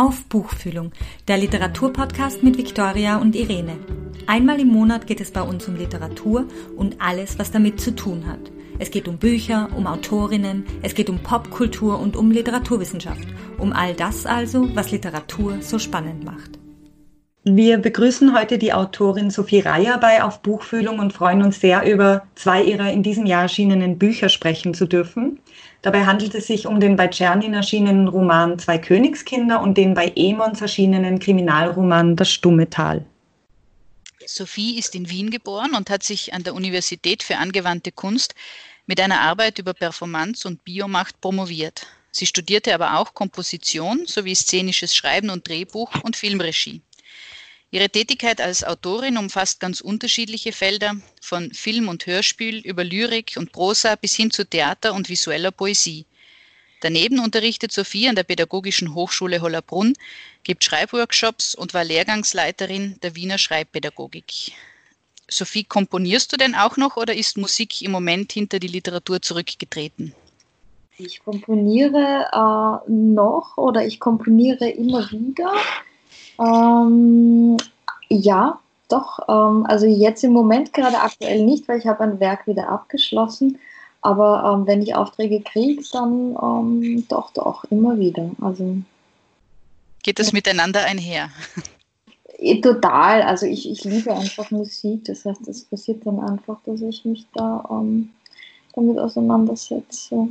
Auf Buchfühlung, der Literaturpodcast mit Viktoria und Irene. Einmal im Monat geht es bei uns um Literatur und alles, was damit zu tun hat. Es geht um Bücher, um Autorinnen, es geht um Popkultur und um Literaturwissenschaft. Um all das also, was Literatur so spannend macht. Wir begrüßen heute die Autorin Sophie Reier bei Auf Buchfühlung und freuen uns sehr, über zwei ihrer in diesem Jahr erschienenen Bücher sprechen zu dürfen. Dabei handelt es sich um den bei Czernin erschienenen Roman Zwei Königskinder und den bei Emons erschienenen Kriminalroman Das stumme Tal. Sophie ist in Wien geboren und hat sich an der Universität für angewandte Kunst mit einer Arbeit über Performance und Biomacht promoviert. Sie studierte aber auch Komposition sowie szenisches Schreiben und Drehbuch und Filmregie. Ihre Tätigkeit als Autorin umfasst ganz unterschiedliche Felder, von Film und Hörspiel über Lyrik und Prosa bis hin zu Theater und visueller Poesie. Daneben unterrichtet Sophie an der Pädagogischen Hochschule Hollerbrunn, gibt Schreibworkshops und war Lehrgangsleiterin der Wiener Schreibpädagogik. Sophie, komponierst du denn auch noch oder ist Musik im Moment hinter die Literatur zurückgetreten? Ich komponiere äh, noch oder ich komponiere immer wieder. Ähm, ja, doch. Ähm, also jetzt im Moment gerade aktuell nicht, weil ich habe ein Werk wieder abgeschlossen. Aber ähm, wenn ich Aufträge kriege, dann ähm, doch, doch, immer wieder. Also, Geht das miteinander einher? Total. Also ich, ich liebe einfach Musik. Das heißt, es passiert dann einfach, dass ich mich da ähm, damit auseinandersetze.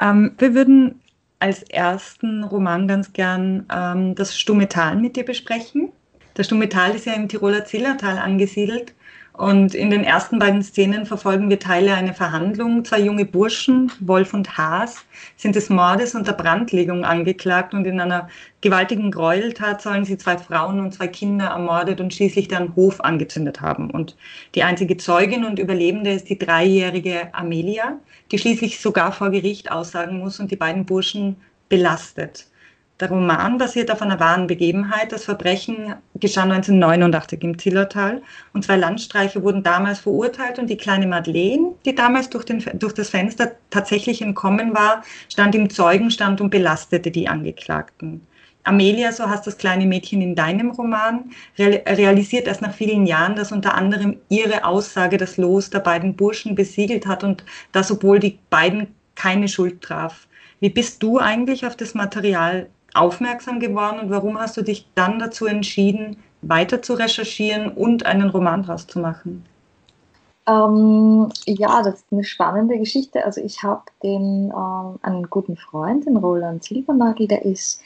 Ähm, wir würden als ersten Roman ganz gern ähm, das Stumme Tal mit dir besprechen. Das Stumme Tal ist ja im Tiroler Zillertal angesiedelt. Und in den ersten beiden Szenen verfolgen wir Teile einer Verhandlung. Zwei junge Burschen, Wolf und Haas, sind des Mordes und der Brandlegung angeklagt und in einer gewaltigen Gräueltat sollen sie zwei Frauen und zwei Kinder ermordet und schließlich deren Hof angezündet haben. Und die einzige Zeugin und Überlebende ist die dreijährige Amelia, die schließlich sogar vor Gericht aussagen muss und die beiden Burschen belastet. Der Roman basiert auf einer wahren Begebenheit. Das Verbrechen geschah 1989 im Zillertal und zwei Landstreicher wurden damals verurteilt und die kleine Madeleine, die damals durch, den, durch das Fenster tatsächlich entkommen war, stand im Zeugenstand und belastete die Angeklagten. Amelia, so heißt das kleine Mädchen in deinem Roman, realisiert erst nach vielen Jahren, dass unter anderem ihre Aussage das Los der beiden Burschen besiegelt hat und das, obwohl die beiden keine Schuld traf. Wie bist du eigentlich auf das Material aufmerksam geworden und warum hast du dich dann dazu entschieden, weiter zu recherchieren und einen Roman draus zu machen? Ähm, ja, das ist eine spannende Geschichte. Also ich habe den ähm, einen guten Freund, den Roland Silbernagel, der ist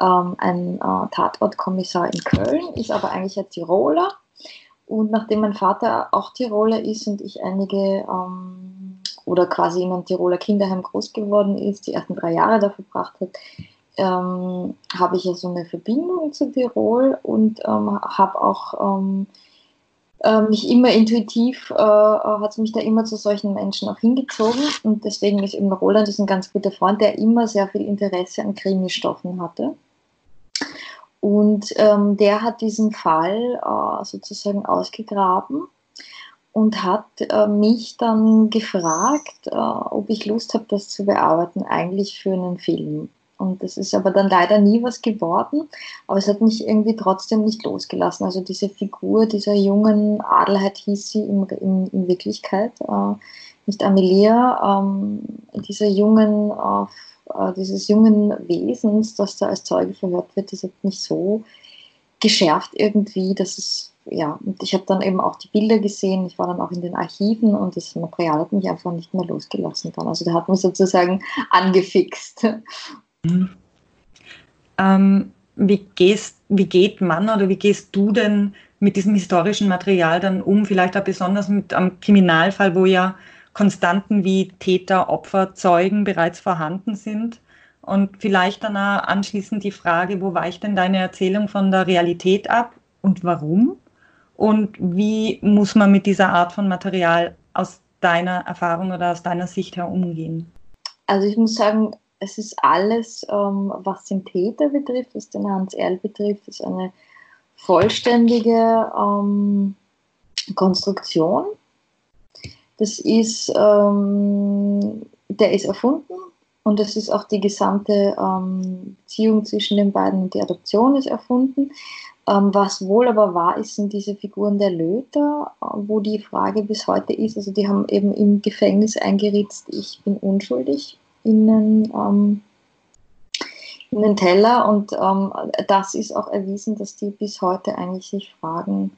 ähm, ein äh, Tatortkommissar in Köln, ist aber eigentlich ein Tiroler. Und nachdem mein Vater auch Tiroler ist und ich einige ähm, oder quasi in einem Tiroler Kinderheim groß geworden ist, die ersten drei Jahre da verbracht hat, ähm, habe ich ja so eine Verbindung zu Tirol und ähm, habe auch ähm, äh, mich immer intuitiv, äh, hat mich da immer zu solchen Menschen auch hingezogen und deswegen ist eben Roland ist ein ganz guter Freund, der immer sehr viel Interesse an Krimistoffen hatte. Und ähm, der hat diesen Fall äh, sozusagen ausgegraben und hat äh, mich dann gefragt, äh, ob ich Lust habe, das zu bearbeiten, eigentlich für einen Film. Und das ist aber dann leider nie was geworden. Aber es hat mich irgendwie trotzdem nicht losgelassen. Also diese Figur dieser jungen Adelheid hieß sie in, in, in Wirklichkeit, äh, nicht Amelia, ähm, dieser jungen, äh, dieses jungen Wesens, das da als Zeuge verhört wird, das hat mich so geschärft irgendwie, dass es, ja, und ich habe dann eben auch die Bilder gesehen, ich war dann auch in den Archiven und das Material hat mich einfach nicht mehr losgelassen dann. Also der hat mich sozusagen angefixt. Mhm. Ähm, wie, gehst, wie geht man oder wie gehst du denn mit diesem historischen Material dann um? Vielleicht auch besonders mit einem Kriminalfall, wo ja Konstanten wie Täter, Opfer, Zeugen bereits vorhanden sind. Und vielleicht dann auch anschließend die Frage, wo weicht denn deine Erzählung von der Realität ab und warum? Und wie muss man mit dieser Art von Material aus deiner Erfahrung oder aus deiner Sicht her umgehen? Also ich muss sagen, es ist alles, ähm, was den Täter betrifft, was den Hans Erl betrifft, ist eine vollständige ähm, Konstruktion. Das ist, ähm, der ist erfunden Und das ist auch die gesamte ähm, Beziehung zwischen den beiden und die Adoption ist erfunden. Ähm, was wohl aber wahr ist, sind diese Figuren der Löter, äh, wo die Frage bis heute ist, also die haben eben im Gefängnis eingeritzt, ich bin unschuldig in den, ähm, in den Teller und ähm, das ist auch erwiesen, dass die bis heute eigentlich sich fragen,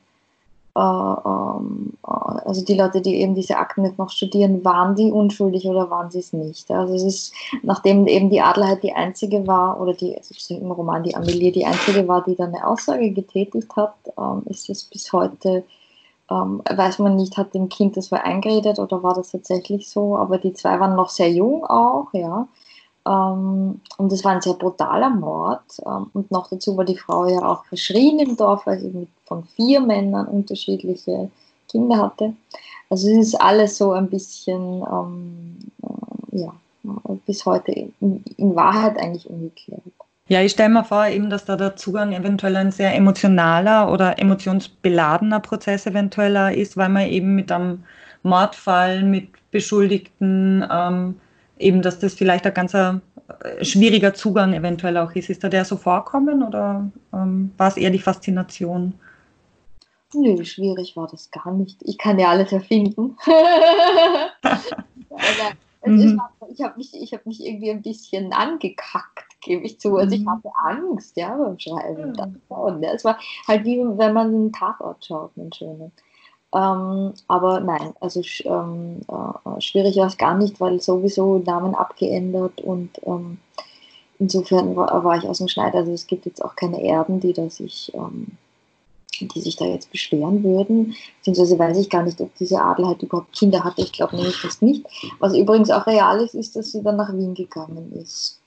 äh, ähm, äh, also die Leute, die eben diese Akten jetzt noch studieren, waren die unschuldig oder waren sie es nicht? Also es ist, nachdem eben die Adelheid die einzige war, oder die, also im Roman die Amelie die einzige war, die dann eine Aussage getätigt hat, ähm, ist es bis heute, ähm, weiß man nicht, hat dem Kind das war eingeredet oder war das tatsächlich so, aber die zwei waren noch sehr jung auch, ja. Ähm, und es war ein sehr brutaler Mord. Ähm, und noch dazu war die Frau ja auch verschrien im Dorf, weil sie von vier Männern unterschiedliche Kinder hatte. Also es ist alles so ein bisschen, ähm, äh, ja, bis heute in, in, Wahrheit eigentlich ungeklärt. Ja, ich stelle mir vor, eben, dass da der Zugang eventuell ein sehr emotionaler oder emotionsbeladener Prozess eventuell ist, weil man eben mit einem Mordfall, mit Beschuldigten, ähm, eben, dass das vielleicht ein ganz äh, schwieriger Zugang eventuell auch ist. Ist da der so vorkommen oder ähm, war es eher die Faszination? Nö, schwierig war das gar nicht. Ich kann ja alles erfinden. mhm. Ich habe mich, hab mich irgendwie ein bisschen angekackt, gebe ich zu. Also ich mhm. hatte Angst ja, beim Schreiben. Mhm. Es war halt wie wenn man einen Tatort schaut, einen schönen. Ähm, aber nein, also ähm, äh, schwierig war es gar nicht, weil sowieso Namen abgeändert und ähm, insofern war, war, ich aus dem Schneid. Also es gibt jetzt auch keine Erben, die da sich, ähm, die sich da jetzt beschweren würden. Beziehungsweise weiß ich gar nicht, ob diese Adel halt überhaupt Kinder hatte. Ich glaube nämlich fast nicht. Was übrigens auch real ist, ist, dass sie dann nach Wien gegangen ist.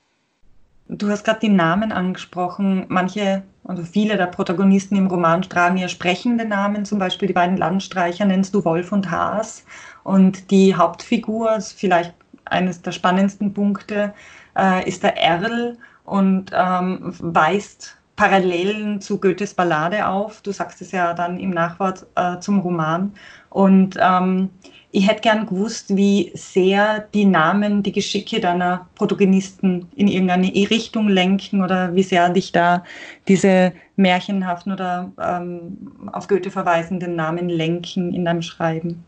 Du hast gerade die Namen angesprochen. Manche, also viele der Protagonisten im Roman tragen ja sprechende Namen. Zum Beispiel die beiden Landstreicher nennst du Wolf und Haas. Und die Hauptfigur, vielleicht eines der spannendsten Punkte, äh, ist der Erl und ähm, weist Parallelen zu Goethes Ballade auf. Du sagst es ja dann im Nachwort äh, zum Roman. Und ähm, ich hätte gern gewusst, wie sehr die Namen die Geschicke deiner Protagonisten in irgendeine Richtung lenken oder wie sehr dich da diese märchenhaften oder ähm, auf Goethe verweisenden Namen lenken in deinem Schreiben.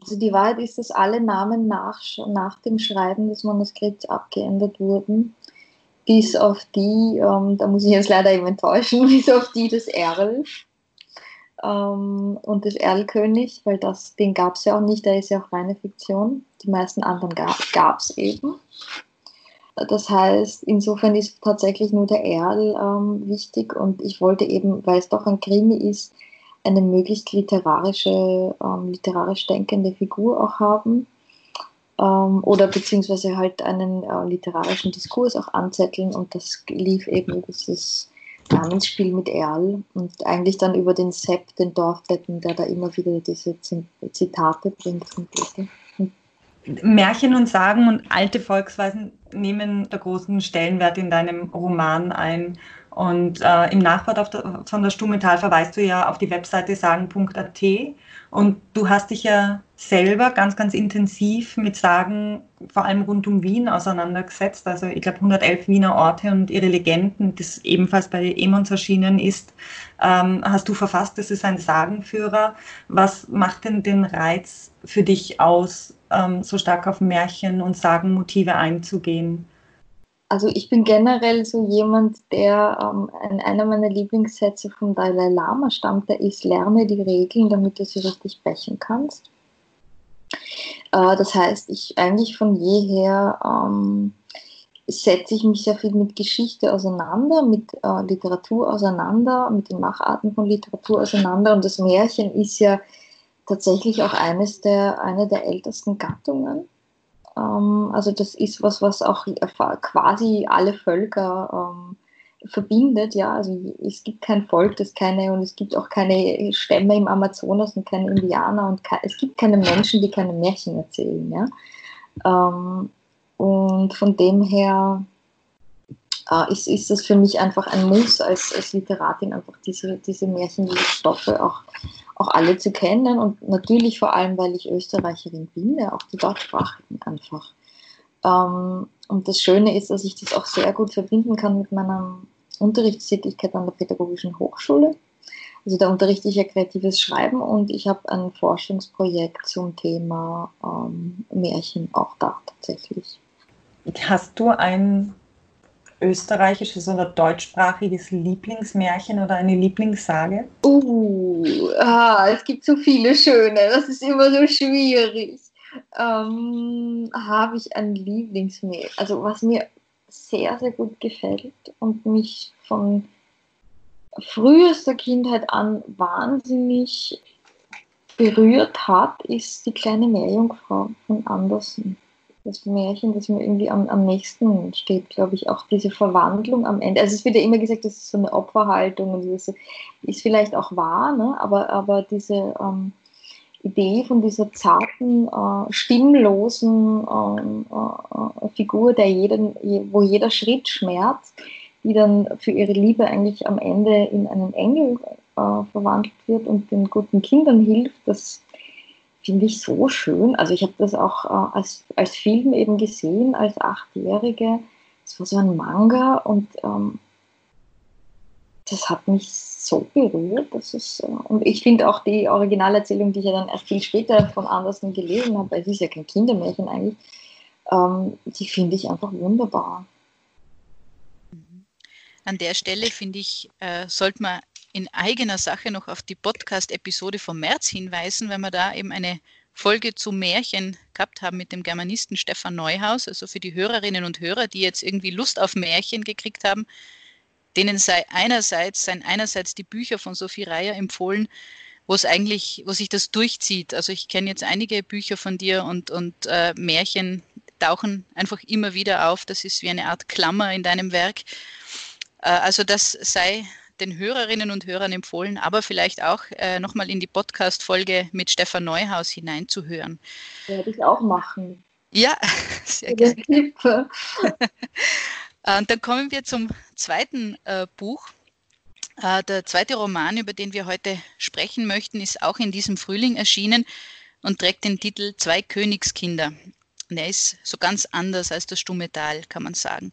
Also die Wahrheit ist, dass alle Namen nach, nach dem Schreiben des Manuskripts abgeändert wurden, bis auf die, ähm, da muss ich jetzt leider eben enttäuschen, bis auf die des Erl ähm, und des Erlkönig, weil das, den gab es ja auch nicht, der ist ja auch reine Fiktion. Die meisten anderen gab es eben. Das heißt, insofern ist tatsächlich nur der Erl ähm, wichtig und ich wollte eben, weil es doch ein Krimi ist, eine möglichst literarische, ähm, literarisch denkende Figur auch haben ähm, oder beziehungsweise halt einen äh, literarischen Diskurs auch anzetteln und das lief eben dieses Namensspiel mit Erl und eigentlich dann über den Sepp, den Dorfdeppen, der da immer wieder diese Zitate bringt Goethe. Märchen und Sagen und alte Volksweisen nehmen der großen Stellenwert in deinem Roman ein. Und äh, im Nachwort der, von der Stumetal verweist du ja auf die Webseite sagen.at und du hast dich ja selber ganz, ganz intensiv mit Sagen, vor allem rund um Wien, auseinandergesetzt. Also ich glaube 111 Wiener Orte und ihre Legenden, das ebenfalls bei Emons erschienen ist, ähm, hast du verfasst. Das ist ein Sagenführer. Was macht denn den Reiz für dich aus, ähm, so stark auf Märchen und Sagenmotive einzugehen? Also ich bin generell so jemand, der ähm, einer meiner Lieblingssätze vom Dalai Lama stammt, der ist, lerne die Regeln, damit du sie richtig brechen kannst. Äh, das heißt, ich eigentlich von jeher ähm, setze ich mich sehr viel mit Geschichte auseinander, mit äh, Literatur auseinander, mit den Macharten von Literatur auseinander. Und das Märchen ist ja tatsächlich auch eines der, eine der ältesten Gattungen also das ist was, was auch quasi alle Völker ähm, verbindet. Ja, also es gibt kein Volk, das keine und es gibt auch keine Stämme im Amazonas und keine Indianer und ke es gibt keine Menschen, die keine Märchen erzählen. Ja, ähm, und von dem her äh, ist, ist das für mich einfach ein Muss als, als Literatin, einfach diese, diese Märchen, auch auch alle zu kennen und natürlich vor allem, weil ich Österreicherin bin, ja, auch die Deutschsprachigen einfach Ähm, und das Schöne ist, dass ich das auch sehr gut verbinden kann mit meiner Unterrichtstätigkeit an der Pädagogischen Hochschule. Also da unterrichte ich ja kreatives Schreiben und ich habe ein Forschungsprojekt zum Thema ähm, Märchen auch da tatsächlich. Hast du ein österreichisches oder deutschsprachiges Lieblingsmärchen oder eine Lieblingssage? Uh, ah, es gibt so viele schöne, das ist immer so schwierig. Ähm, Habe ich ein Lieblingsmärchen? Also was mir sehr, sehr gut gefällt und mich von frühester Kindheit an wahnsinnig berührt hat, ist die kleine Meerjungfrau von Andersen das Märchen, das mir irgendwie am, am nächsten steht, glaube ich, auch diese Verwandlung am Ende. Also es wird ja immer gesagt, das ist so eine Opferhaltung und das ist vielleicht auch wahr, ne? aber, aber diese ähm, Idee von dieser zarten, äh, stimmlosen ähm, äh, Figur, der jeden, wo jeder Schritt schmerzt, die dann für ihre Liebe eigentlich am Ende in einen Engel äh, verwandelt wird und den guten Kindern hilft, das finde ich so schön. Also ich habe das auch äh, als, als Film eben gesehen, als Achtjährige. Es war so ein Manga und ähm, das hat mich so berührt. Das ist, äh, und ich finde auch die Originalerzählung, die ich ja dann erst viel später von Andersen gelesen habe, weil es ist ja kein Kindermärchen eigentlich, ähm, die finde ich einfach wunderbar. An der Stelle finde ich, äh, sollte man in eigener Sache noch auf die Podcast-Episode vom März hinweisen, weil wir da eben eine Folge zu Märchen gehabt haben mit dem Germanisten Stefan Neuhaus. Also für die Hörerinnen und Hörer, die jetzt irgendwie Lust auf Märchen gekriegt haben, denen sei einerseits, seien einerseits die Bücher von Sophie Reier empfohlen, wo es eigentlich, wo sich das durchzieht. Also ich kenne jetzt einige Bücher von dir und, und äh, Märchen tauchen einfach immer wieder auf. Das ist wie eine Art Klammer in deinem Werk. Äh, also das sei den Hörerinnen und Hörern empfohlen, aber vielleicht auch äh, nochmal in die Podcast-Folge mit Stefan Neuhaus hineinzuhören. Werde ich auch machen. Ja, sehr gerne. und dann kommen wir zum zweiten äh, Buch. Äh, der zweite Roman, über den wir heute sprechen möchten, ist auch in diesem Frühling erschienen und trägt den Titel Zwei Königskinder. Und er ist so ganz anders als das Stumme Tal, kann man sagen.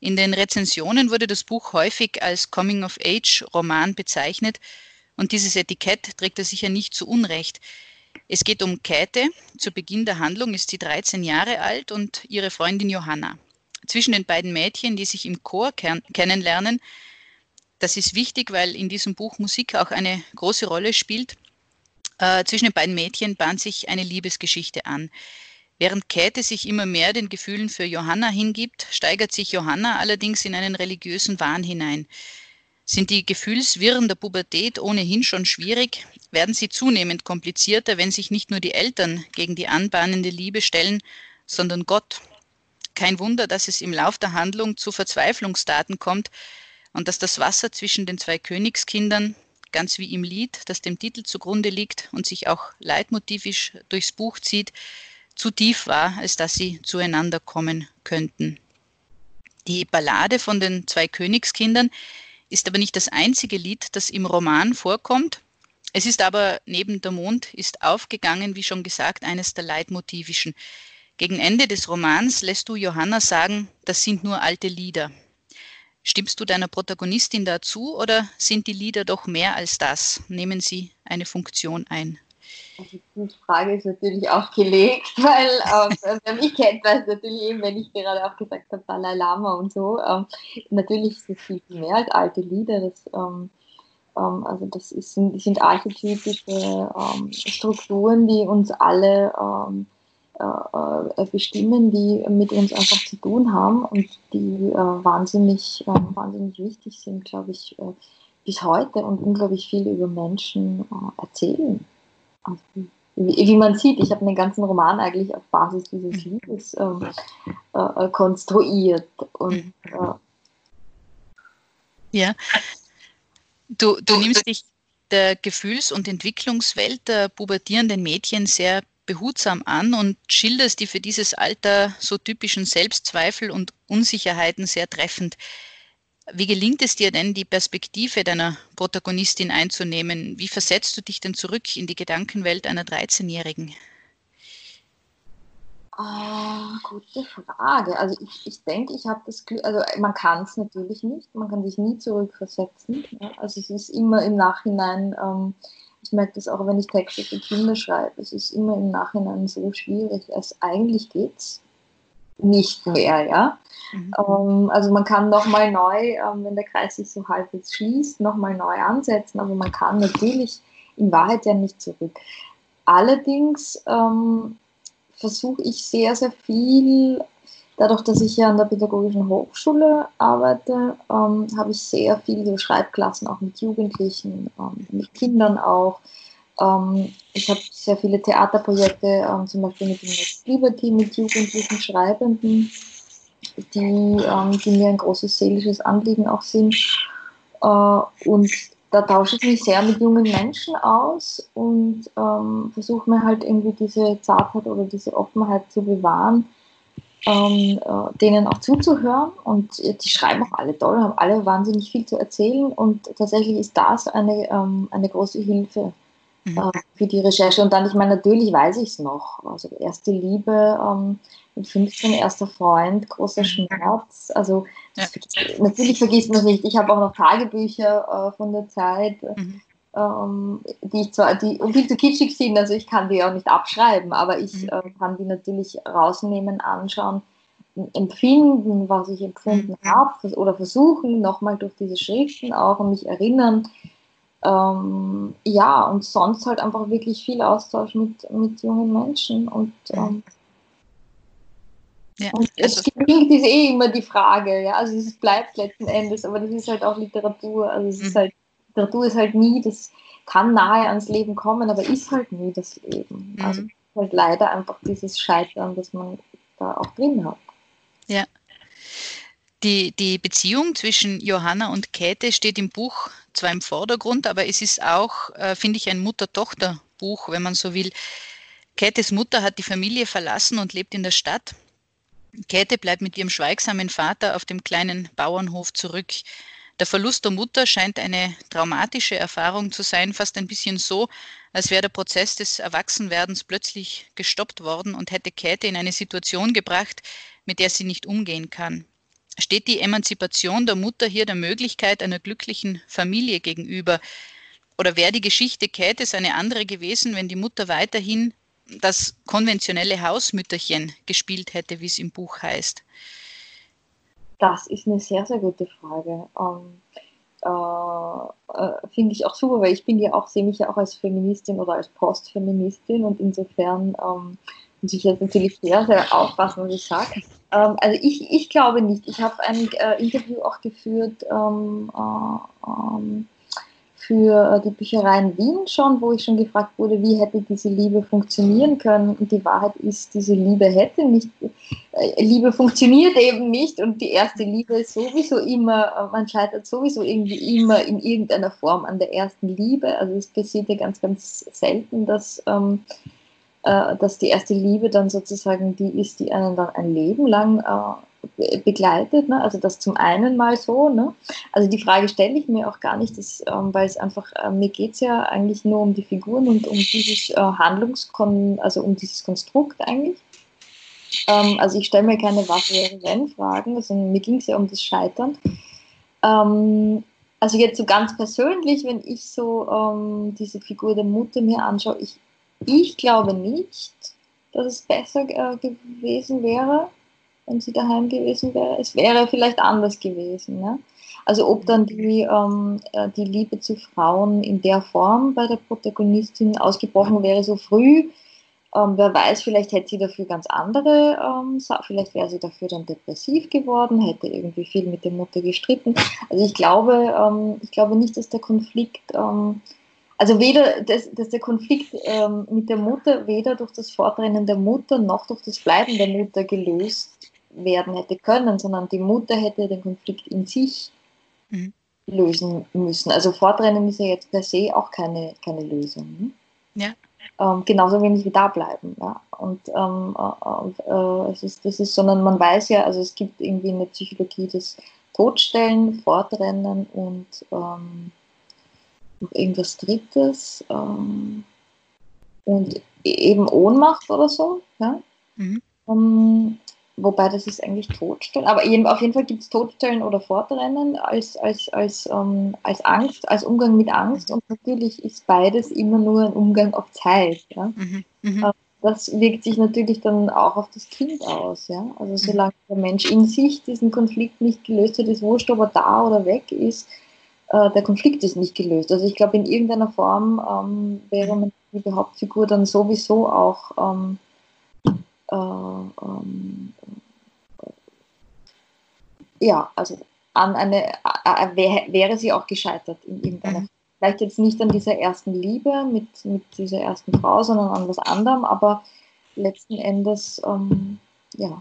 In den Rezensionen wurde das Buch häufig als Coming-of-Age-Roman bezeichnet und dieses Etikett trägt er sicher nicht zu Unrecht. Es geht um Käthe. Zu Beginn der Handlung ist sie 13 Jahre alt und ihre Freundin Johanna. Zwischen den beiden Mädchen, die sich im Chor kennenlernen, das ist wichtig, weil in diesem Buch Musik auch eine große Rolle spielt. Äh, zwischen den beiden Mädchen bahnt sich eine Liebesgeschichte an. Während Käthe sich immer mehr den Gefühlen für Johanna hingibt, steigert sich Johanna allerdings in einen religiösen Wahn hinein. Sind die Gefühlswirren der Pubertät ohnehin schon schwierig, werden sie zunehmend komplizierter, wenn sich nicht nur die Eltern gegen die anbahnende Liebe stellen, sondern Gott. Kein Wunder, dass es im Lauf der Handlung zu Verzweiflungsdaten kommt und dass das Wasser zwischen den zwei Königskindern, ganz wie im Lied, das dem Titel zugrunde liegt und sich auch leitmotivisch durchs Buch zieht, zu tief war, als dass sie zueinander kommen könnten. Die Ballade von den zwei Königskindern ist aber nicht das einzige Lied, das im Roman vorkommt. Es ist aber neben der Mond ist aufgegangen, wie schon gesagt, eines der Leitmotivischen. Gegen Ende des Romans lässt du Johanna sagen, das sind nur alte Lieder. Stimmst du deiner Protagonistin dazu oder sind die Lieder doch mehr als das? Nehmen sie eine Funktion ein? Also die Frage ist natürlich auch gelegt, weil ähm, wer mich kennt, weiß natürlich eben, wenn ich gerade auch gesagt habe, Dalai Lama und so, ähm, natürlich ist es viel, mehr als alte Lieder. Das, ähm, ähm also das sind, sind archetypische ähm, Strukturen, die uns alle ähm, äh, äh, bestimmen, die mit uns einfach zu tun haben und die äh, wahnsinnig, äh, wahnsinnig wichtig sind, glaube ich, äh, bis heute und unglaublich viel über Menschen äh, wie, wie, man sieht, ich habe einen ganzen Roman eigentlich auf Basis dieses mhm. Liedes ähm, äh, konstruiert. Und, mhm. äh, ja, du, du nimmst dich der Gefühls- und Entwicklungswelt der pubertierenden Mädchen sehr behutsam an und schilderst die für dieses Alter so typischen Selbstzweifel und Unsicherheiten sehr treffend. Wie gelingt es dir denn, die Perspektive deiner Protagonistin einzunehmen? Wie versetzt du dich denn zurück in die Gedankenwelt einer 13-Jährigen? Ah, gute Frage. Also ich, ich denke, ich habe das Glück, also man kann es natürlich nicht, man kann sich nie zurückversetzen. Ja? Also es ist immer im Nachhinein, ähm, ich merke das auch, wenn ich Texte für Kinder schreibe, es ist immer im Nachhinein so schwierig, als eigentlich geht es nicht mehr, ja. Mhm. Ähm, also man kann nochmal neu, ähm, wenn der Kreis sich so halbwegs schließt, nochmal neu ansetzen, aber man kann natürlich in Wahrheit ja nicht zurück. Allerdings ähm, versuche ich sehr, sehr viel, dadurch, dass ich ja an der Pädagogischen Hochschule arbeite, ähm, habe ich sehr viele Schreibklassen auch mit Jugendlichen, ähm, mit Kindern auch. Ähm, ich habe sehr viele Theaterprojekte, ähm, zum Beispiel mit dem Liberty, mit jugendlichen Schreibenden, die, ähm, die mir ein großes seelisches Anliegen auch sind. Äh, und da tausche ich mich sehr mit jungen Menschen aus und ähm, versuche mir halt irgendwie diese Zartheit oder diese Offenheit zu bewahren, ähm, äh, denen auch zuzuhören. Und die schreiben auch alle toll, haben alle wahnsinnig viel zu erzählen. Und tatsächlich ist das eine, ähm, eine große Hilfe mhm. äh, für die Recherche. Und dann, ich meine, natürlich weiß ich es noch. Also erste Liebe ähm, mit 15, erster Freund, großer mhm. Schmerz. Also ja. Natürlich vergisst man es nicht. Ich habe auch noch Tagebücher äh, von der Zeit, mhm. ähm, die ich zwar die viel zu kitschig sind, also ich kann die auch nicht abschreiben, aber ich mhm. äh, kann die natürlich rausnehmen, anschauen, empfinden, was ich empfunden mhm. habe oder versuchen, nochmal durch diese Schriften auch und mich erinnern. Ähm, ja, und sonst halt einfach wirklich viel Austausch mit, mit jungen Menschen und ähm, ja, und es gelingt ist eh immer die Frage, ja. Also es bleibt letzten Endes, aber das ist halt auch Literatur. Also es ist mhm. halt, Literatur ist halt nie, das kann nahe ans Leben kommen, aber ist halt nie das Leben. Mhm. Also halt leider einfach dieses Scheitern, das man da auch drin hat. Ja. Die, die Beziehung zwischen Johanna und Käthe steht im Buch zwar im Vordergrund, aber es ist auch, äh, finde ich, ein Mutter-Tochter-Buch, wenn man so will. Käthes Mutter hat die Familie verlassen und lebt in der Stadt. Käthe bleibt mit ihrem schweigsamen Vater auf dem kleinen Bauernhof zurück. Der Verlust der Mutter scheint eine traumatische Erfahrung zu sein, fast ein bisschen so, als wäre der Prozess des Erwachsenwerdens plötzlich gestoppt worden und hätte Käthe in eine Situation gebracht, mit der sie nicht umgehen kann. Steht die Emanzipation der Mutter hier der Möglichkeit einer glücklichen Familie gegenüber? Oder wäre die Geschichte Käthes eine andere gewesen, wenn die Mutter weiterhin das konventionelle Hausmütterchen gespielt hätte, wie es im Buch heißt? Das ist eine sehr, sehr gute Frage. Ähm, äh, äh, Finde ich auch super, weil ich bin ja auch, sehe mich ja auch als Feministin oder als Postfeministin und insofern ähm, muss ich jetzt natürlich sehr, sehr aufpassen, was ich sage. Ähm, also ich, ich glaube nicht. Ich habe ein äh, Interview auch geführt ähm, äh, ähm, für die Bücherei in Wien schon, wo ich schon gefragt wurde, wie hätte diese Liebe funktionieren können. Und die Wahrheit ist, diese Liebe hätte nicht, äh, Liebe funktioniert eben nicht und die erste Liebe ist sowieso immer, äh, man scheitert sowieso irgendwie immer in irgendeiner Form an der ersten Liebe. Also es passiert ja ganz, ganz selten, dass, ähm, äh, dass die erste Liebe dann sozusagen die ist, die einen dann ein Leben lang äh, begleitet. Ne? Also das zum einen mal so. Ne? Also die Frage stelle ich mir auch gar nicht, dass, ähm, weil es einfach, äh, mir geht es ja eigentlich nur um die Figuren und um dieses äh, Handlungskon, also um dieses Konstrukt eigentlich. Ähm, also ich stelle mir keine Was wäre wenn Fragen, also mir ging es ja um das Scheitern. Ähm, also jetzt so ganz persönlich, wenn ich so ähm, diese Figur der Mutter mir anschaue, ich, ich glaube nicht, dass es besser äh, gewesen wäre wenn sie daheim gewesen wäre. Es wäre vielleicht anders gewesen. Ne? Also ob dann die, ähm, äh, die Liebe zu Frauen in der Form bei der Protagonistin ausgebrochen wäre so früh, ähm, wer weiß, vielleicht hätte sie dafür ganz andere, ähm, vielleicht wäre sie dafür dann depressiv geworden, hätte irgendwie viel mit der Mutter gestritten. Also ich glaube, ähm, ich glaube nicht, dass der Konflikt, ähm, also weder, dass, dass der Konflikt ähm, mit der Mutter weder durch das Fortrennen der Mutter noch durch das Bleiben der Mutter gelöst werden hätte können, sondern die Mutter hätte den Konflikt in sich mhm. lösen müssen. Also Fortrennen ist ja jetzt per se auch keine, keine Lösung. Ne? Ja. Ähm, genauso wenig wie da bleiben. Ja? Und ähm, äh, äh, es ist, das ist, sondern man weiß ja, also es gibt irgendwie in der Psychologie das Todstellen, Fortrennen und ähm, noch irgendwas Drittes ähm, und eben Ohnmacht oder so. Ja? Mhm. Um, wobei das ist eigentlich Todstellen, aber auf jeden Fall gibt es Todstellen oder Fortrennen als, als, als, um, als Angst, als Umgang mit Angst und natürlich ist beides immer nur ein Umgang auf Zeit. Ja? Mhm. Mhm. Ähm, das wirkt sich natürlich dann auch auf das Kind aus. Ja? Also mhm. solange der Mensch in sich diesen Konflikt nicht gelöst hat, ist wurscht, ob er da oder weg ist, äh, der Konflikt ist nicht gelöst. Also ich glaube, in irgendeiner Form ähm, wäre man die Hauptfigur dann sowieso auch ähm, äh, ähm, ja, also an eine, äh, äh wäre sie auch gescheitert in irgendeiner mhm. Vielleicht jetzt nicht an dieser ersten Liebe mit, mit dieser ersten Frau, sondern an was anderem, aber letzten Endes, ähm, ja.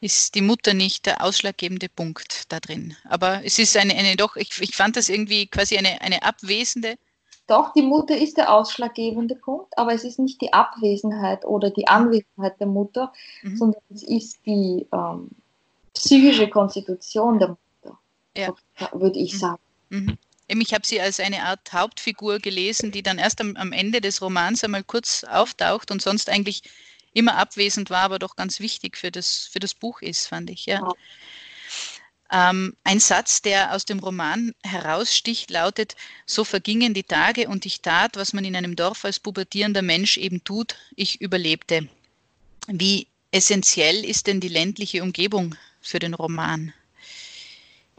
Ist die Mutter nicht der ausschlaggebende Punkt da drin? Aber es ist eine, eine doch, ich, ich fand das irgendwie quasi eine, eine abwesende doch, die Mutter ist der ausschlaggebende Punkt, aber es ist nicht die Abwesenheit oder die Anwesenheit der Mutter, mhm. sondern es ist die ähm, psychische Konstitution der Mutter, ja. würde ich mhm. sagen. Mhm. Ich habe sie als eine Art Hauptfigur gelesen, die dann erst am, am, Ende des Romans einmal kurz auftaucht und sonst eigentlich immer abwesend war, aber doch ganz wichtig für das, für das Buch ist, fand ich. Ja. ja. Ähm, ein Satz, der aus dem Roman heraussticht, lautet, so vergingen die Tage und ich tat, was man in einem Dorf als pubertierender Mensch eben tut, ich überlebte. Wie essentiell ist denn die ländliche Umgebung für den Roman?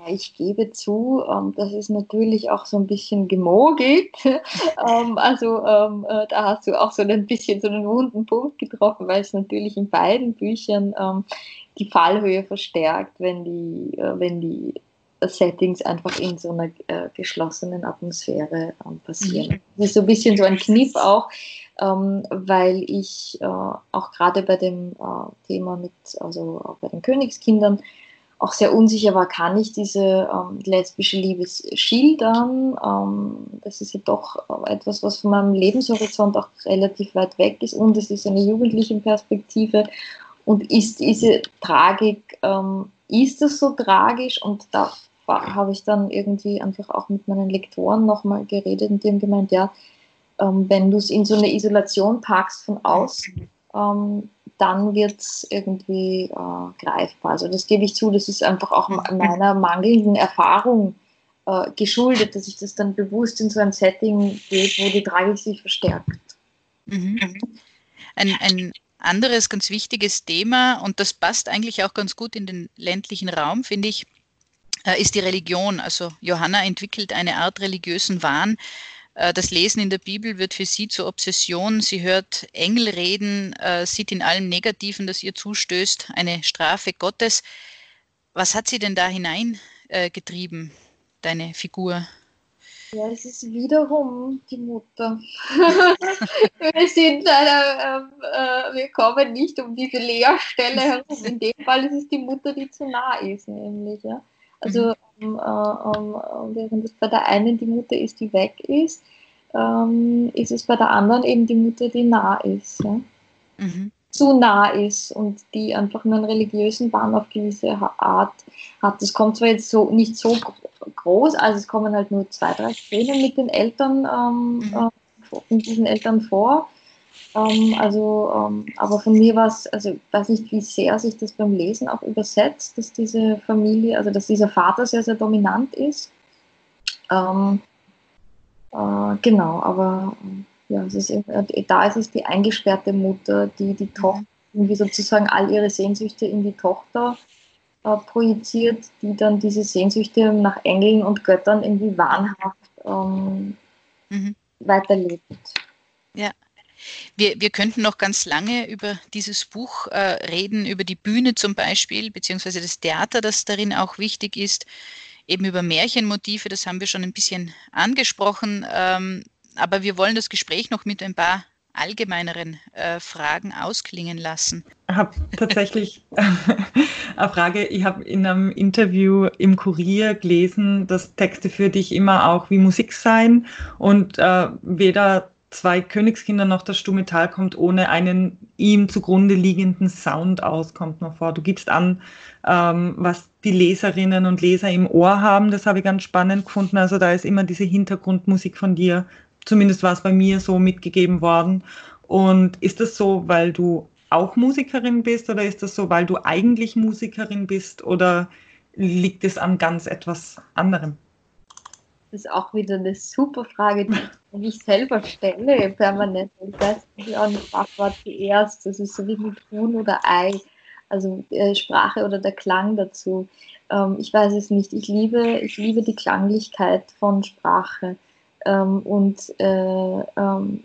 Ich gebe zu, ähm, das ist natürlich auch so ein bisschen gemogelt. ähm, also ähm, äh, da hast du auch so ein bisschen so einen wunden Punkt getroffen, weil es natürlich in beiden Büchern ähm, die Fallhöhe verstärkt, wenn die, äh, wenn die Settings einfach in so einer äh, geschlossenen Atmosphäre ähm, passieren. Mhm. Das ist so ein bisschen so ein Kniff auch, ähm, weil ich äh, auch gerade bei dem äh, Thema mit, also bei den Königskindern, auch sehr unsicher war, kann ich diese ähm, lesbische Liebe schildern? Ähm, das ist ja doch etwas, was von meinem Lebenshorizont auch relativ weit weg ist und es ist eine jugendliche Perspektive und ist diese Tragik, ähm, ist es so tragisch? Und da habe ich dann irgendwie einfach auch mit meinen Lektoren nochmal geredet und die haben gemeint, ja, ähm, wenn du es in so eine Isolation packst von außen, ähm, dann wird es irgendwie äh, greifbar. Also das gebe ich zu, das ist einfach auch meiner mangelnden Erfahrung äh, geschuldet, dass ich das dann bewusst in so ein Setting geht, wo die Tragik sich verstärkt. Mhm. Ein, ein anderes ganz wichtiges Thema, und das passt eigentlich auch ganz gut in den ländlichen Raum, finde ich, äh, ist die Religion. Also Johanna entwickelt eine Art religiösen Wahn. Äh, das Lesen in der Bibel wird für sie zur Obsession. Sie hört Engel reden, äh, sieht in allem Negativen, das ihr zustößt, eine Strafe Gottes. Was hat sie denn da hineingetrieben, deine Figur? Ja, es ist wiederum die Mutter. wir sind einer, äh, wir kommen nicht um diese Leerstelle herum. In dem Fall ist es die Mutter, die zu nah ist, nämlich. Ja? Also mhm. ähm, äh, während es bei der einen die Mutter ist, die weg ist, ähm, ist es bei der anderen eben die Mutter, die nah ist. Ja? Mhm zu nah ist und die einfach nur einen religiösen Bann auf gewisse Art hat. Das kommt zwar jetzt so nicht so groß, also es kommen halt nur zwei, drei Szenen mit den Eltern, ähm, mhm. äh, mit diesen Eltern vor. Ähm, also, ähm, aber von mir war es, also ich weiß nicht, wie sehr sich das beim Lesen auch übersetzt, dass diese Familie, also dass dieser Vater sehr, sehr dominant ist. Ähm, äh, genau, aber ja, es ist, äh, da ist es die eingesperrte Mutter, die die Tochter irgendwie sozusagen all ihre Sehnsüchte in die Tochter äh, projiziert, die dann diese Sehnsüchte nach Engeln und Göttern irgendwie wahnhaft ähm, mhm. weiterlebt. Ja. Wir, wir könnten noch ganz lange über dieses Buch äh, reden, über die Bühne zum Beispiel, beziehungsweise das Theater, das darin auch wichtig ist, eben über Märchenmotive, das haben wir schon ein bisschen angesprochen. Ähm, aber wir wollen das Gespräch noch mit ein paar allgemeineren äh, Fragen ausklingen lassen. Ich habe tatsächlich eine Frage. Ich habe in einem Interview im Kurier gelesen, dass Texte für dich immer auch wie Musik seien und äh, weder zwei Königskinder noch das stumme Tal kommt ohne einen ihm zugrunde liegenden Sound aus, kommt noch vor. Du gibst an, ähm, was die Leserinnen und Leser im Ohr haben. Das habe ich ganz spannend gefunden. Also da ist immer diese Hintergrundmusik von dir Zumindest war es bei mir so mitgegeben worden. Und ist das so, weil du auch Musikerin bist oder ist das so, weil du eigentlich Musikerin bist oder liegt es an ganz etwas anderem? Das ist auch wieder eine super Frage, die ich selber stelle, permanent. Ich weiß auch nicht, was war zuerst. Das ist so wie mit Huhn oder Ei, also äh, Sprache oder der Klang dazu. Ähm, ich weiß es nicht. Ich liebe, ich liebe die Klanglichkeit von Sprache. Ähm, und äh, ähm,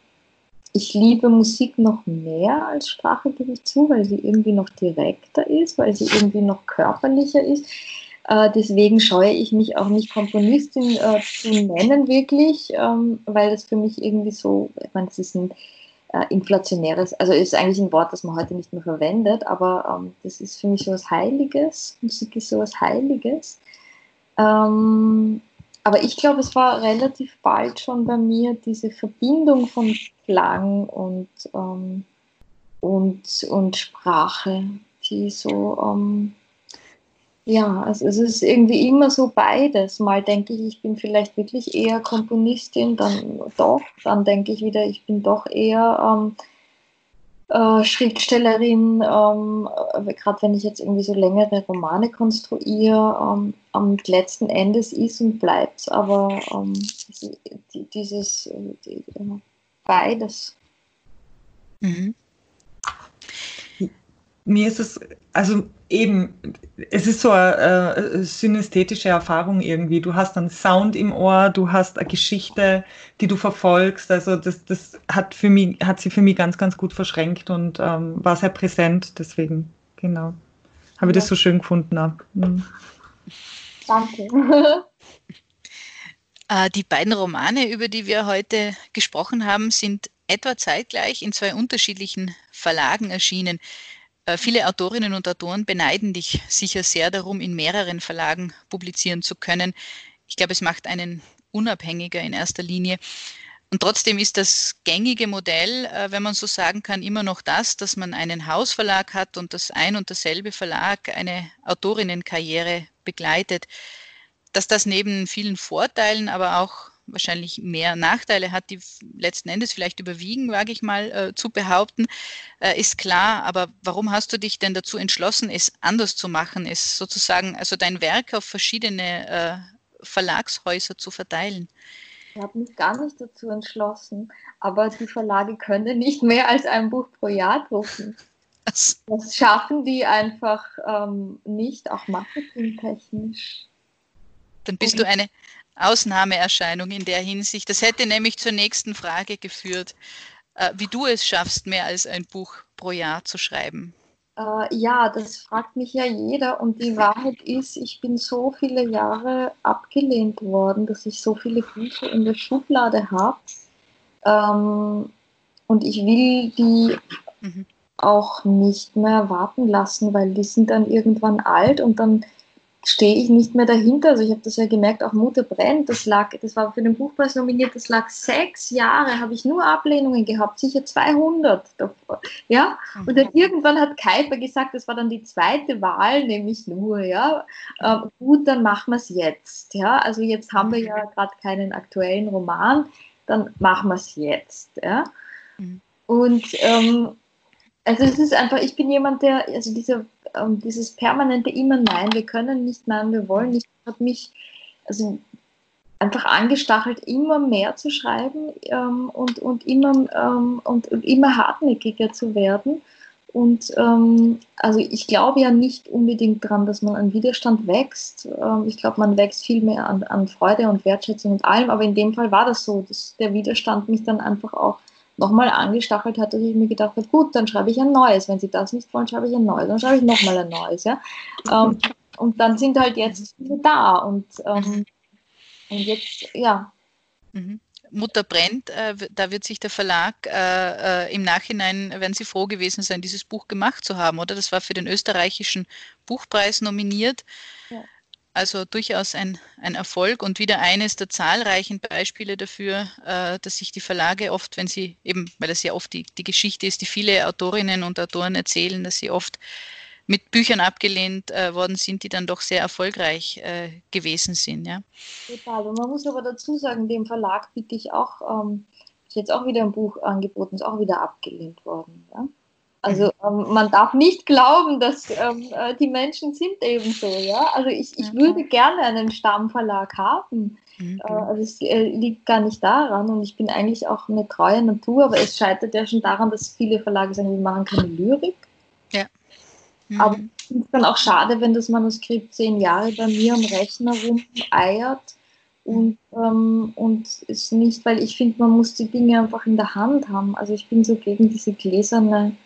ich liebe Musik noch mehr als Sprache, gebe ich zu, weil sie irgendwie noch direkter ist, weil sie irgendwie noch körperlicher ist. Äh, deswegen scheue ich mich auch nicht Komponistin äh, zu nennen, wirklich, ähm, weil das für mich irgendwie so, ich meine, es ist ein äh, inflationäres, also ist eigentlich ein Wort, das man heute nicht mehr verwendet, aber ähm, das ist für mich so was Heiliges. Musik ist so was Heiliges. Ähm, aber ich glaube, es war relativ bald schon bei mir diese Verbindung von Klang und, ähm, und, und Sprache, die so, ähm, ja, also es ist irgendwie immer so beides. Mal denke ich, ich bin vielleicht wirklich eher Komponistin, dann doch, dann denke ich wieder, ich bin doch eher ähm, äh, Schriftstellerin, ähm, äh, gerade wenn ich jetzt irgendwie so längere Romane konstruiere, ähm, am letzten Endes ist und bleibt aber ähm, dieses die, beides. Mhm. Mir ist es, also eben, es ist so eine, eine synästhetische Erfahrung irgendwie. Du hast einen Sound im Ohr, du hast eine Geschichte, die du verfolgst. Also das, das hat für mich, hat sie für mich ganz, ganz gut verschränkt und ähm, war sehr präsent. Deswegen, genau. Habe ich ja. das so schön gefunden. Mhm. Danke. Äh, die beiden Romane, über die wir heute gesprochen haben, sind etwa zeitgleich in zwei unterschiedlichen Verlagen erschienen. Äh, viele Autorinnen und Autoren beneiden dich sicher sehr darum, in mehreren Verlagen publizieren zu können. Ich glaube, es macht einen unabhängiger in erster Linie. Und trotzdem ist das gängige Modell, äh, wenn man so sagen kann, immer noch das, dass man einen Hausverlag hat und das ein und dasselbe Verlag eine Autorinnenkarriere begleitet. Dass das neben vielen Vorteilen, aber auch wahrscheinlich mehr Nachteile hat, die letzten Endes vielleicht überwiegen, wage ich mal äh, zu behaupten, äh, ist klar. Aber warum hast du dich denn dazu entschlossen, es anders zu machen, es sozusagen, also dein Werk auf verschiedene äh, Verlagshäuser zu verteilen? Ich habe mich gar nicht dazu entschlossen, aber die Verlage können nicht mehr als ein Buch pro Jahr drucken. Das schaffen die einfach ähm, nicht, auch marketingtechnisch. Dann bist du eine, Ausnahmeerscheinung in der Hinsicht. Das hätte nämlich zur nächsten Frage geführt, äh, wie du es schaffst, mehr als ein Buch pro Jahr zu schreiben. Äh, ja, das fragt mich ja jeder und die Wahrheit ist, ich bin so viele Jahre abgelehnt worden, dass ich so viele Bücher in der Schublade habe ähm, und ich will die mhm. auch nicht mehr warten lassen, weil die sind dann irgendwann alt und dann stehe ich nicht mehr dahinter. Also ich habe das ja gemerkt, auch Mutter brennt, das lag, das war für den Buchpreis nominiert, das lag sechs Jahre, habe ich nur Ablehnungen gehabt, sicher 200 davor, ja. Und dann mhm. irgendwann hat Kuiper gesagt, das war dann die zweite Wahl, nämlich nur, ja. Ähm, gut, dann machen wir es jetzt, ja. Also jetzt haben wir ja gerade keinen aktuellen Roman, dann machen wir es jetzt, ja. Mhm. Und ähm, also es ist einfach, ich bin jemand, der, also diese ähm, dieses permanente immer Nein, wir können nicht Nein, wir wollen nicht, hat mich also einfach angestachelt, immer mehr zu schreiben ähm, und, und, immer, ähm, und, und, immer hartnäckiger zu werden. Und ähm, also ich glaube ja nicht unbedingt daran, dass man an Widerstand wächst. Ähm, ich glaube, man wächst viel mehr an, an Freude und Wertschätzung und allem. Aber in dem Fall war das so, dass der Widerstand mich dann einfach auch nochmal angestachelt hat, dass ich mir gedacht habe, gut, dann schreibe ich ein neues. Wenn sie das nicht wollen, schreibe ich ein neues. Dann schreibe ich nochmal ein neues. Ja? Ähm, und dann sind halt jetzt viele da. Und, ähm, mhm. und jetzt, ja. Mhm. Mutter brennt, äh, da wird sich der Verlag äh, äh, im Nachhinein, werden sie froh gewesen sein, dieses Buch gemacht zu haben, oder? Das war für den österreichischen Buchpreis nominiert. Ja. Also durchaus ein, ein Erfolg und wieder eines der zahlreichen Beispiele dafür, äh, dass sich die Verlage oft, wenn sie eben, weil das ja oft die, die Geschichte ist, die viele Autorinnen und Autoren erzählen, dass sie oft mit Büchern abgelehnt äh, worden sind, die dann doch sehr erfolgreich äh, gewesen sind. Ja. Total. Und man muss aber dazu sagen, dem Verlag bitte ich auch, ähm, ich jetzt auch wieder ein Buch angeboten, ist auch wieder abgelehnt worden. Ja? Also ähm, man darf nicht glauben, dass ähm, äh, die Menschen sind eben so, ja. Also ich, ich würde gerne einen Stammverlag haben. Mhm. Äh, also es äh, liegt gar nicht daran und ich bin eigentlich auch eine treue Natur, aber es scheitert ja schon daran, dass viele Verlage sagen, wir machen keine Lyrik. Ja. Mhm. Aber ich finde es dann auch schade, wenn das Manuskript zehn Jahre bei mir am Rechner rumeiert und, ähm, und ist nicht, weil ich finde, man muss die Dinge einfach in der Hand haben. Also ich bin so gegen diese gläserne,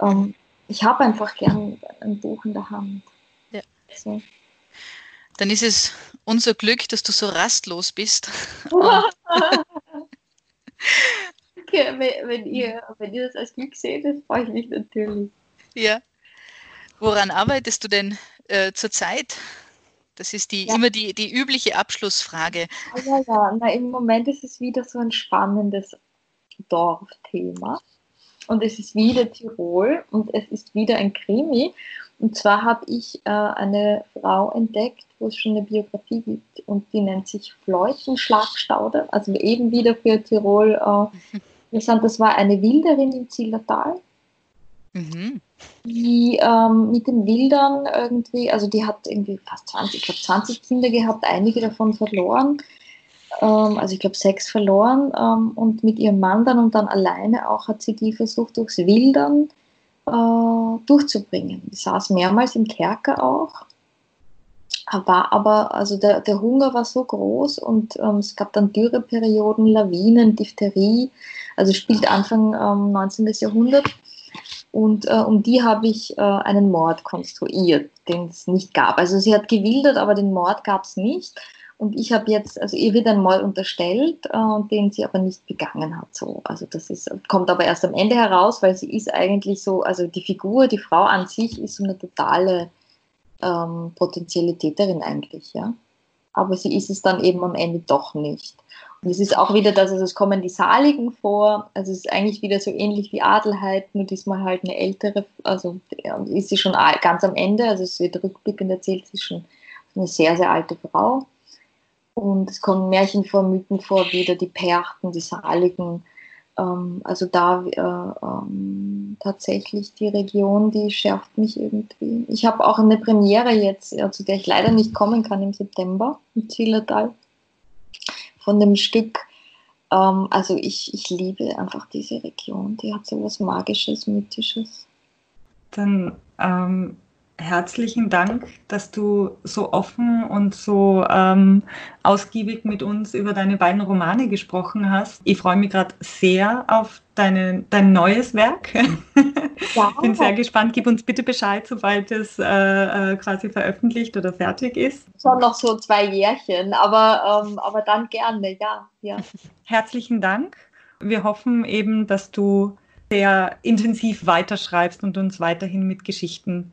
ähm, ich habe einfach gern ein Buch in der Hand. Ja. So. Dann ist es unser Glück, dass du so rastlos bist. okay, wenn, ihr, wenn ihr das als Glück seht, das freue ich mich natürlich. Ja. Woran arbeitest du denn äh, zurzeit? Das ist die, ja. immer die, die übliche Abschlussfrage. Ja, ja, Na, im Moment ist es wieder so ein spannendes Dorfthema. Und es ist wieder Tirol und es ist wieder ein Krimi. Und zwar habe ich äh, eine Frau entdeckt, wo es schon eine Biografie gibt und die nennt sich Fleutenschlagstaude, also eben wieder für Tirol äh, interessant. Das war eine Wilderin im Zillertal. Mhm die ähm, mit den Wildern irgendwie, also die hat irgendwie fast 20, ich glaube 20 Kinder gehabt, einige davon verloren. Ähm, also ich glaube sechs verloren ähm, und mit ihrem Mann dann und dann alleine auch hat sie die versucht durchs Wildern äh, durchzubringen. Die saß mehrmals im Kerker auch. War aber, also der, der Hunger war so groß und ähm, es gab dann Dürreperioden, Lawinen, Diphtherie, also spielt Anfang ähm, 19. Jahrhundert. Und äh, um die habe ich äh, einen Mord konstruiert, den es nicht gab. Also sie hat gewildert, aber den Mord gab es nicht. Und ich habe jetzt, also ihr wird ein Mord unterstellt, äh, den sie aber nicht begangen hat. So. Also das ist, kommt aber erst am Ende heraus, weil sie ist eigentlich so, also die Figur, die Frau an sich ist so eine totale ähm, potenzielle Täterin eigentlich, ja. Aber sie ist es dann eben am Ende doch nicht. Und es ist auch wieder das, also es kommen die Saligen vor, also es ist eigentlich wieder so ähnlich wie Adelheid, nur diesmal halt eine ältere, also ist sie schon ganz am Ende, also es wird rückblickend erzählt, sie ist schon eine sehr, sehr alte Frau. Und es kommen Märchen vor, Mythen vor, wieder die Perchten, die Saligen. Ähm, also da äh, ähm, tatsächlich die Region, die schärft mich irgendwie. Ich habe auch eine Premiere jetzt, ja, zu der ich leider nicht kommen kann im September im Zillertal von dem Stück. Ähm, also ich, ich liebe einfach diese Region, die hat so was Magisches, Mythisches. Dann ähm, herzlichen Dank, dass du so offen und so ähm, ausgiebig mit uns über deine beiden Romane gesprochen hast. Ich freue mich gerade sehr auf deine, dein neues Werk. Ja. Bin sehr gespannt. Gib uns bitte Bescheid, sobald es äh, äh, quasi veröffentlicht oder fertig ist. Schon noch so zwei Jährchen, aber, ähm, aber dann gerne, ja, ja. Herzlichen Dank. Wir hoffen eben, dass du sehr intensiv weiterschreibst und uns weiterhin mit Geschichten